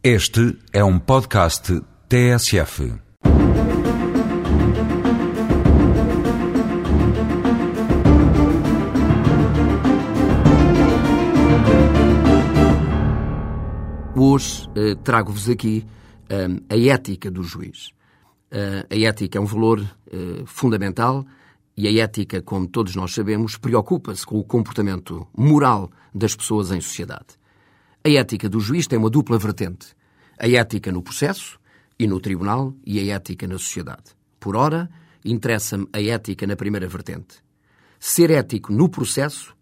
Este é um podcast TSF. Hoje eh, trago-vos aqui eh, a ética do juiz. Eh, a ética é um valor eh, fundamental e a ética, como todos nós sabemos, preocupa-se com o comportamento moral das pessoas em sociedade. A ética do juiz tem uma dupla vertente: a ética no processo e no tribunal e a ética na sociedade. Por ora, interessa-me a ética na primeira vertente. Ser ético no processo,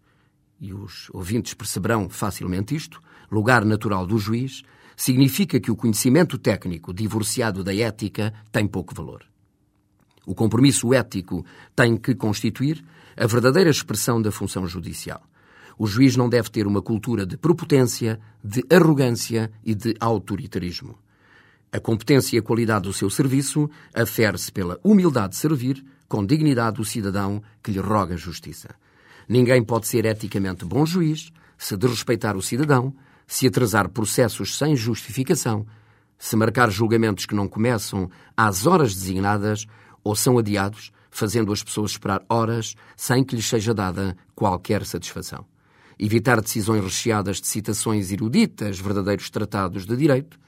e os ouvintes perceberão facilmente isto, lugar natural do juiz, significa que o conhecimento técnico divorciado da ética tem pouco valor. O compromisso ético tem que constituir a verdadeira expressão da função judicial. O juiz não deve ter uma cultura de prepotência, de arrogância e de autoritarismo. A competência e a qualidade do seu serviço afere-se pela humildade de servir com dignidade o cidadão que lhe roga justiça. Ninguém pode ser eticamente bom juiz se desrespeitar o cidadão, se atrasar processos sem justificação, se marcar julgamentos que não começam às horas designadas ou são adiados, fazendo as pessoas esperar horas sem que lhes seja dada qualquer satisfação. Evitar decisões recheadas de citações eruditas, verdadeiros tratados de direito,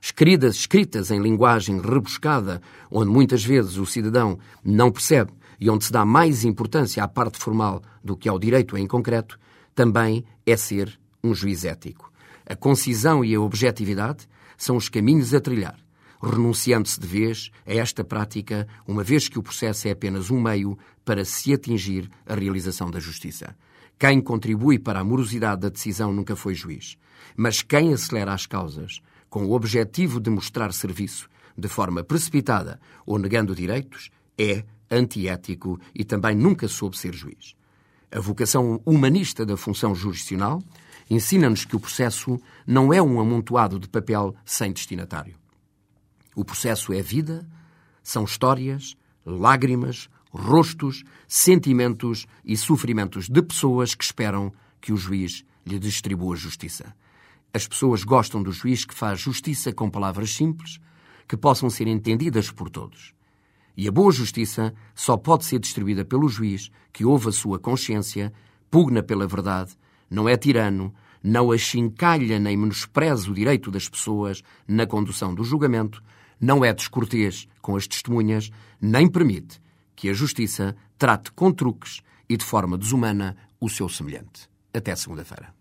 escritas, escritas em linguagem rebuscada, onde muitas vezes o cidadão não percebe e onde se dá mais importância à parte formal do que ao direito em concreto, também é ser um juiz ético. A concisão e a objetividade são os caminhos a trilhar, renunciando-se de vez a esta prática, uma vez que o processo é apenas um meio para se atingir a realização da justiça. Quem contribui para a morosidade da decisão nunca foi juiz, mas quem acelera as causas com o objetivo de mostrar serviço de forma precipitada ou negando direitos é antiético e também nunca soube ser juiz. A vocação humanista da função jurisdicional ensina-nos que o processo não é um amontoado de papel sem destinatário. O processo é vida, são histórias, lágrimas, rostos, sentimentos e sofrimentos de pessoas que esperam que o juiz lhe distribua justiça. As pessoas gostam do juiz que faz justiça com palavras simples, que possam ser entendidas por todos. E a boa justiça só pode ser distribuída pelo juiz que ouve a sua consciência, pugna pela verdade, não é tirano, não achincalha nem menospreza o direito das pessoas na condução do julgamento, não é descortês com as testemunhas, nem permite que a justiça trate com truques e de forma desumana o seu semelhante. Até segunda-feira.